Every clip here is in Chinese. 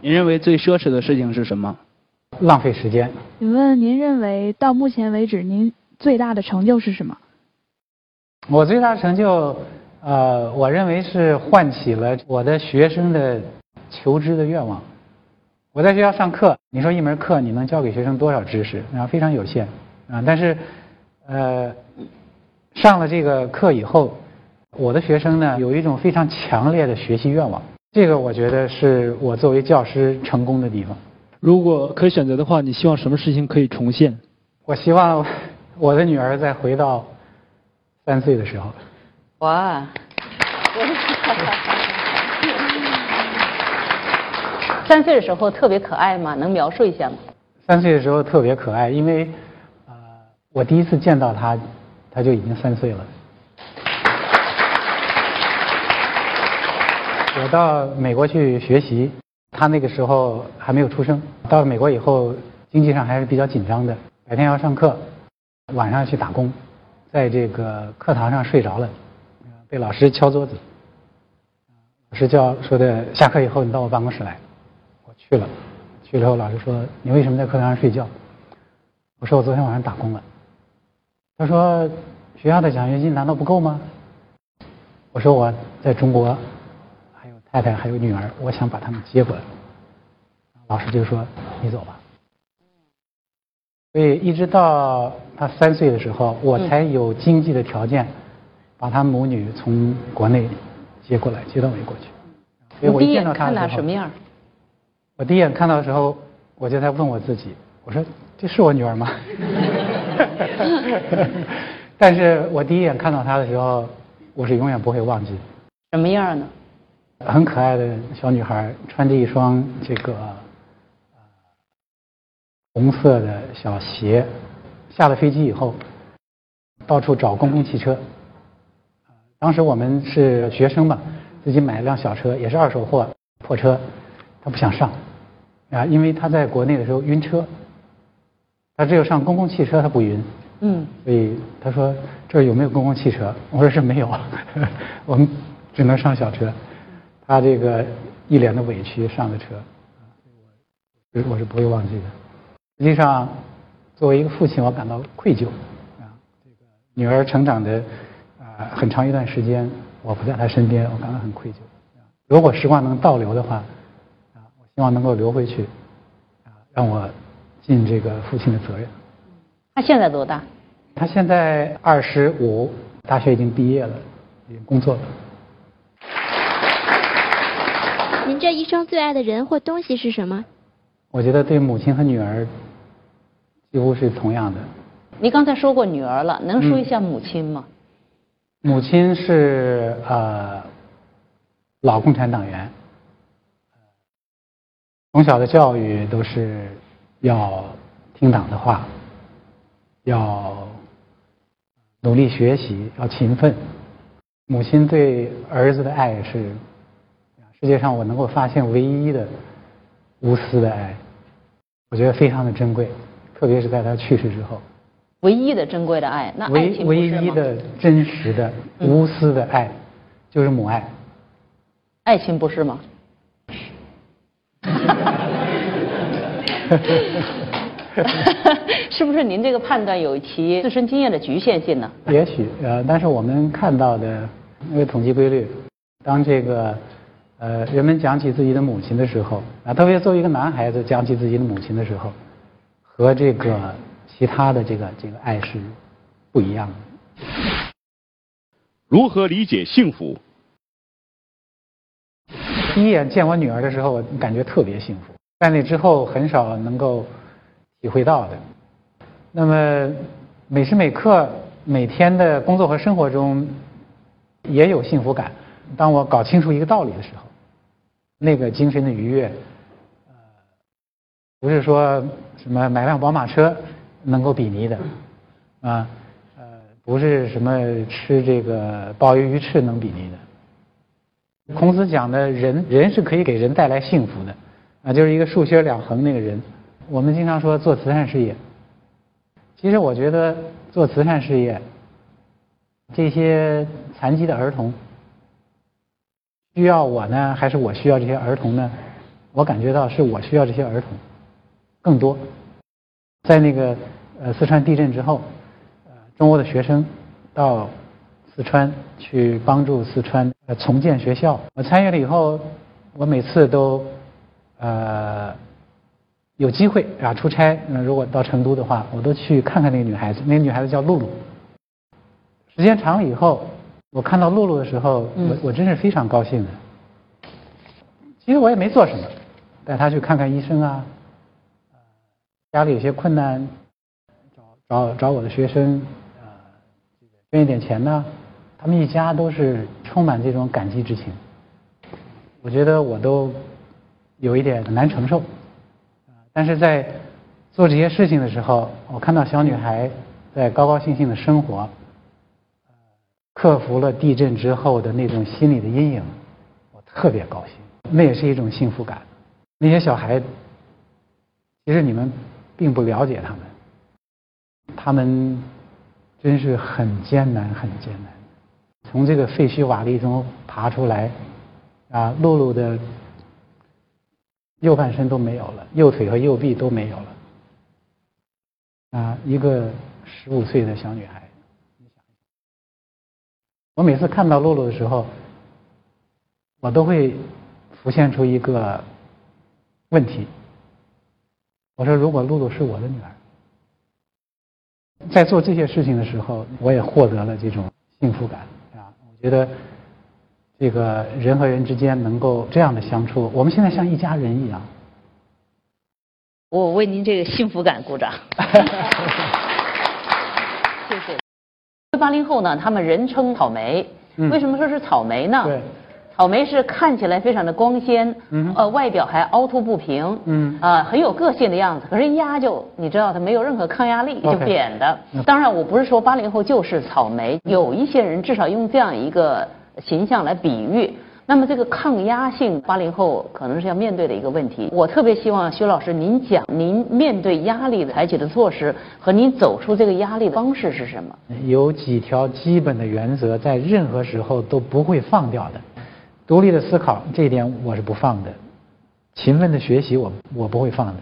您认为最奢侈的事情是什么？浪费时间。请问您认为到目前为止您最大的成就是什么？我最大的成就，呃，我认为是唤起了我的学生的求知的愿望。我在学校上课，你说一门课你能教给学生多少知识？啊，非常有限啊。但是，呃，上了这个课以后，我的学生呢有一种非常强烈的学习愿望。这个我觉得是我作为教师成功的地方。如果可以选择的话，你希望什么事情可以重现？我希望我的女儿再回到三岁的时候。哇！三岁的时候特别可爱吗？能描述一下吗？三岁的时候特别可爱，因为呃，我第一次见到她，她就已经三岁了。我到美国去学习，他那个时候还没有出生。到了美国以后，经济上还是比较紧张的，白天要上课，晚上去打工，在这个课堂上睡着了，被老师敲桌子。老师叫说的，下课以后你到我办公室来。我去了，去了后老师说：“你为什么在课堂上睡觉？”我说：“我昨天晚上打工了。”他说：“学校的奖学金难道不够吗？”我说：“我在中国太太还有女儿，我想把他们接过来。”老师就说：“你走吧。”所以一直到他三岁的时候，我才有经济的条件把他母女从国内接过来，接到美国去。所以我一见到他的时候，什么样？我第一眼看到的时候，我就在问我自己：我说这是我女儿吗？但是我第一眼看到她的时候，我是永远不会忘记。什么样呢？很可爱的小女孩，穿着一双这个红色的小鞋，下了飞机以后，到处找公共汽车。当时我们是学生嘛，自己买了辆小车，也是二手货破车，她不想上。啊，因为他在国内的时候晕车，他只有上公共汽车他不晕，嗯，所以他说这儿有没有公共汽车？我说是没有，我们只能上小车。他这个一脸的委屈上了车，我我是不会忘记的。实际上，作为一个父亲，我感到愧疚啊，这个女儿成长的啊很长一段时间，我不在她身边，我感到很愧疚。如果时光能倒流的话。啊，我希望能够留回去，啊，让我尽这个父亲的责任。他现在多大？他现在二十五，大学已经毕业了，已经工作了。您这一生最爱的人或东西是什么？我觉得对母亲和女儿几乎是同样的。您刚才说过女儿了，能说一下母亲吗？母亲是呃老共产党员。从小的教育都是要听党的话，要努力学习，要勤奋。母亲对儿子的爱是世界上我能够发现唯一的无私的爱，我觉得非常的珍贵，特别是在他去世之后。唯一的珍贵的爱，那唯唯一的真实的无私的爱，就是母爱。爱情不是吗？是不是您这个判断有其自身经验的局限性呢？也许呃，但是我们看到的那个统计规律，当这个呃人们讲起自己的母亲的时候啊，特别作为一个男孩子讲起自己的母亲的时候，和这个其他的这个这个爱是不一样的。如何理解幸福？第一眼见我女儿的时候，我感觉特别幸福。在那之后，很少能够体会到的。那么每时每刻、每天的工作和生活中，也有幸福感。当我搞清楚一个道理的时候，那个精神的愉悦，呃，不是说什么买辆宝马车能够比拟的，啊，呃，不是什么吃这个鲍鱼鱼翅能比拟的。孔子讲的人，人是可以给人带来幸福的。啊，就是一个竖心两横那个人。我们经常说做慈善事业，其实我觉得做慈善事业，这些残疾的儿童需要我呢，还是我需要这些儿童呢？我感觉到是我需要这些儿童更多。在那个呃四川地震之后，呃中国的学生到四川去帮助四川呃重建学校。我参与了以后，我每次都呃有机会啊出差，嗯如果到成都的话，我都去看看那个女孩子。那个女孩子叫露露。时间长了以后，我看到露露的时候，我我真是非常高兴的。其实我也没做什么，带她去看看医生啊，家里有些困难，找找找我的学生，呃，捐一点钱呢。他们一家都是充满这种感激之情。我觉得我都有一点难承受，但是在做这些事情的时候，我看到小女孩在高高兴兴的生活，克服了地震之后的那种心理的阴影，我特别高兴。那也是一种幸福感。那些小孩，其实你们并不了解他们，他们真是很艰难，很艰难。从这个废墟瓦砾中爬出来，啊，露露的右半身都没有了，右腿和右臂都没有了，啊，一个十五岁的小女孩。我每次看到露露的时候，我都会浮现出一个问题。我说，如果露露是我的女儿，在做这些事情的时候，我也获得了这种幸福感啊！我。觉得这个人和人之间能够这样的相处，我们现在像一家人一样。我为您这个幸福感鼓掌。八零后呢，他们人称草莓。为什么说是草莓呢？对。草莓是看起来非常的光鲜，呃，外表还凹凸不平，嗯，啊，很有个性的样子。可是压就你知道，它没有任何抗压力，就扁的。当然，我不是说八零后就是草莓，有一些人至少用这样一个形象来比喻。那么这个抗压性，八零后可能是要面对的一个问题。我特别希望徐老师您讲，您面对压力采取的措施和您走出这个压力的方式是什么？有几条基本的原则，在任何时候都不会放掉的。独立的思考，这一点我是不放的；勤奋的学习，我我不会放的。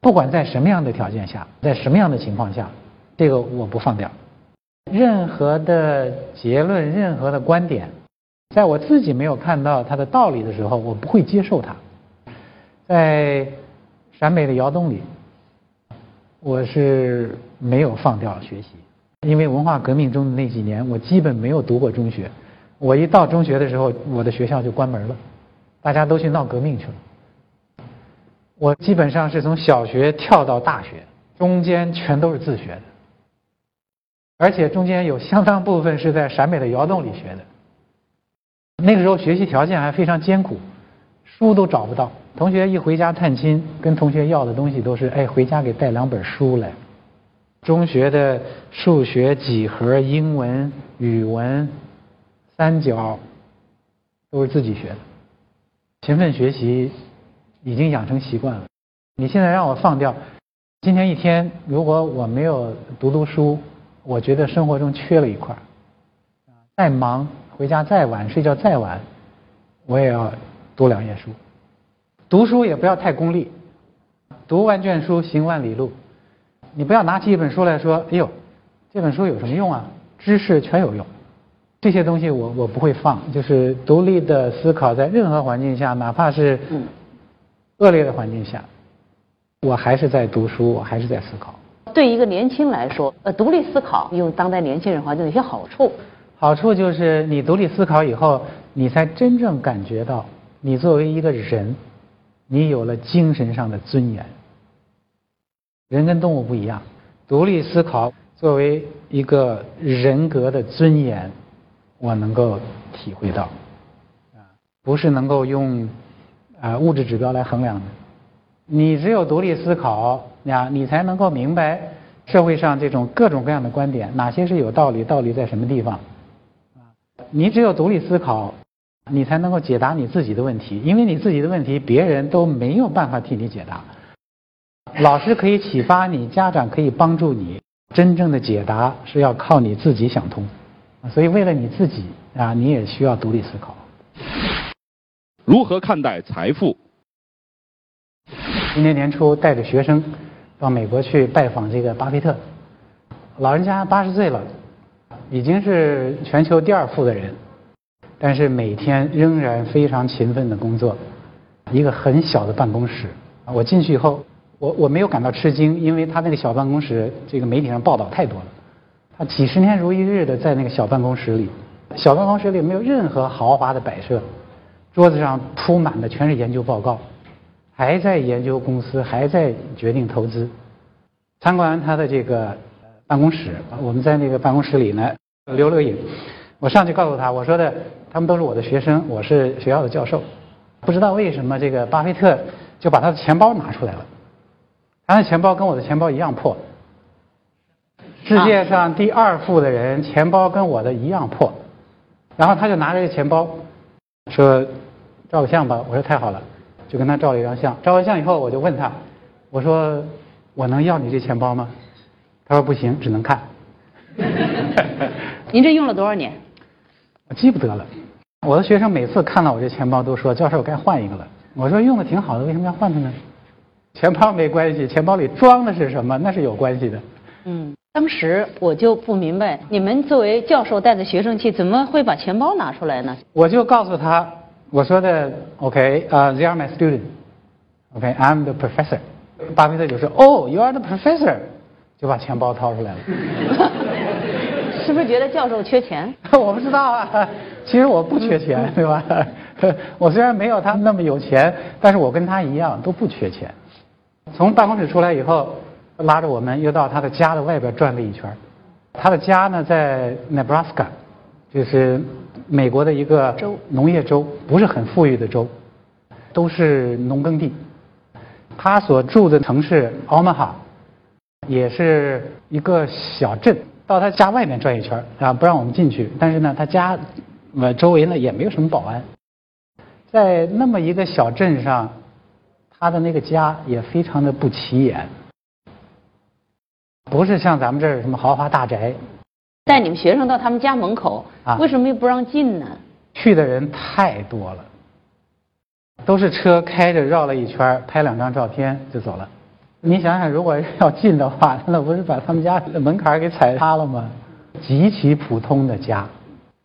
不管在什么样的条件下，在什么样的情况下，这个我不放掉。任何的结论，任何的观点，在我自己没有看到它的道理的时候，我不会接受它。在陕北的窑洞里，我是没有放掉学习，因为文化革命中的那几年，我基本没有读过中学。我一到中学的时候，我的学校就关门了，大家都去闹革命去了。我基本上是从小学跳到大学，中间全都是自学的，而且中间有相当部分是在陕北的窑洞里学的。那个时候学习条件还非常艰苦，书都找不到。同学一回家探亲，跟同学要的东西都是：哎，回家给带两本书来。中学的数学、几何、英文、语文。三角都是自己学的，勤奋学习已经养成习惯了。你现在让我放掉，今天一天如果我没有读读书，我觉得生活中缺了一块。再忙，回家再晚，睡觉再晚，我也要读两页书。读书也不要太功利，读万卷书，行万里路。你不要拿起一本书来说：“哎呦，这本书有什么用啊？知识全有用。”这些东西我我不会放，就是独立的思考，在任何环境下，哪怕是恶劣的环境下，我还是在读书，我还是在思考。对一个年轻来说，呃，独立思考用当代年轻人话就有些好处。好处就是你独立思考以后，你才真正感觉到，你作为一个人，你有了精神上的尊严。人跟动物不一样，独立思考作为一个人格的尊严。我能够体会到，啊，不是能够用啊物质指标来衡量的。你只有独立思考呀，你才能够明白社会上这种各种各样的观点，哪些是有道理，道理在什么地方。啊，你只有独立思考，你才能够解答你自己的问题，因为你自己的问题别人都没有办法替你解答。老师可以启发你，家长可以帮助你，真正的解答是要靠你自己想通。所以，为了你自己啊，你也需要独立思考。如何看待财富？今年年初带着学生到美国去拜访这个巴菲特，老人家八十岁了，已经是全球第二富的人，但是每天仍然非常勤奋的工作，一个很小的办公室。我进去以后，我我没有感到吃惊，因为他那个小办公室，这个媒体上报道太多了。他几十年如一日的在那个小办公室里，小办公室里没有任何豪华的摆设，桌子上铺满的全是研究报告，还在研究公司，还在决定投资。参观完他的这个办公室，我们在那个办公室里呢留了个影。我上去告诉他，我说的他们都是我的学生，我是学校的教授。不知道为什么这个巴菲特。就把他的钱包拿出来了，他的钱包跟我的钱包一样破。世界上第二富的人钱包跟我的一样破，然后他就拿着这钱包说照个相吧。我说太好了，就跟他照了一张相。照完相以后，我就问他，我说我能要你这钱包吗？他说不行，只能看。您这用了多少年？我记不得了。我的学生每次看到我这钱包都说教授我该换一个了。我说用的挺好的，为什么要换它呢？钱包没关系，钱包里装的是什么，那是有关系的。嗯，当时我就不明白，你们作为教授带着学生去，怎么会把钱包拿出来呢？我就告诉他，我说的 OK，啊，They are my student，OK，I'm the professor。巴菲特就说，Oh, you are the professor，就把钱包掏出来了。是不是觉得教授缺钱？我不知道啊，其实我不缺钱，对吧？我虽然没有他那么有钱，但是我跟他一样都不缺钱。从办公室出来以后，拉着我们又到他的家的外边转了一圈。他的家呢在 Nebraska，就是美国的一个州农业州，不是很富裕的州，都是农耕地。他所住的城市 Omaha，也是一个小镇。到他家外面转一圈啊，不让我们进去。但是呢，他家呃周围呢也没有什么保安。在那么一个小镇上，他的那个家也非常的不起眼，不是像咱们这儿什么豪华大宅。带你们学生到他们家门口，为什么又不让进呢？去的人太多了，都是车开着绕了一圈，拍两张照片就走了。你想想，如果要进的话，那不是把他们家的门槛给踩塌了吗？极其普通的家。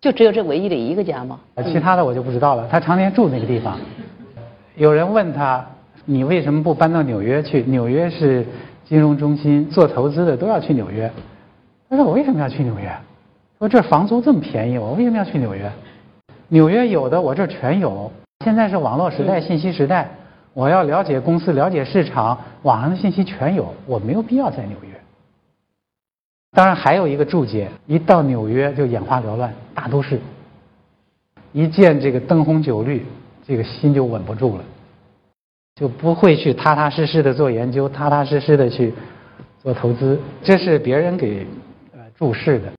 就只有这唯一的一个家吗？其他的我就不知道了。他常年住那个地方。有人问他：“你为什么不搬到纽约去？纽约是金融中心，做投资的都要去纽约。”他说：“我为什么要去纽约？说这房租这么便宜，我为什么要去纽约？纽约有的我这全有。现在是网络时代、信息时代，我要了解公司、了解市场，网上的信息全有，我没有必要在纽约。”当然还有一个注解：一到纽约就眼花缭乱，大都市。一见这个灯红酒绿，这个心就稳不住了，就不会去踏踏实实的做研究，踏踏实实的去做投资。这是别人给呃注释的。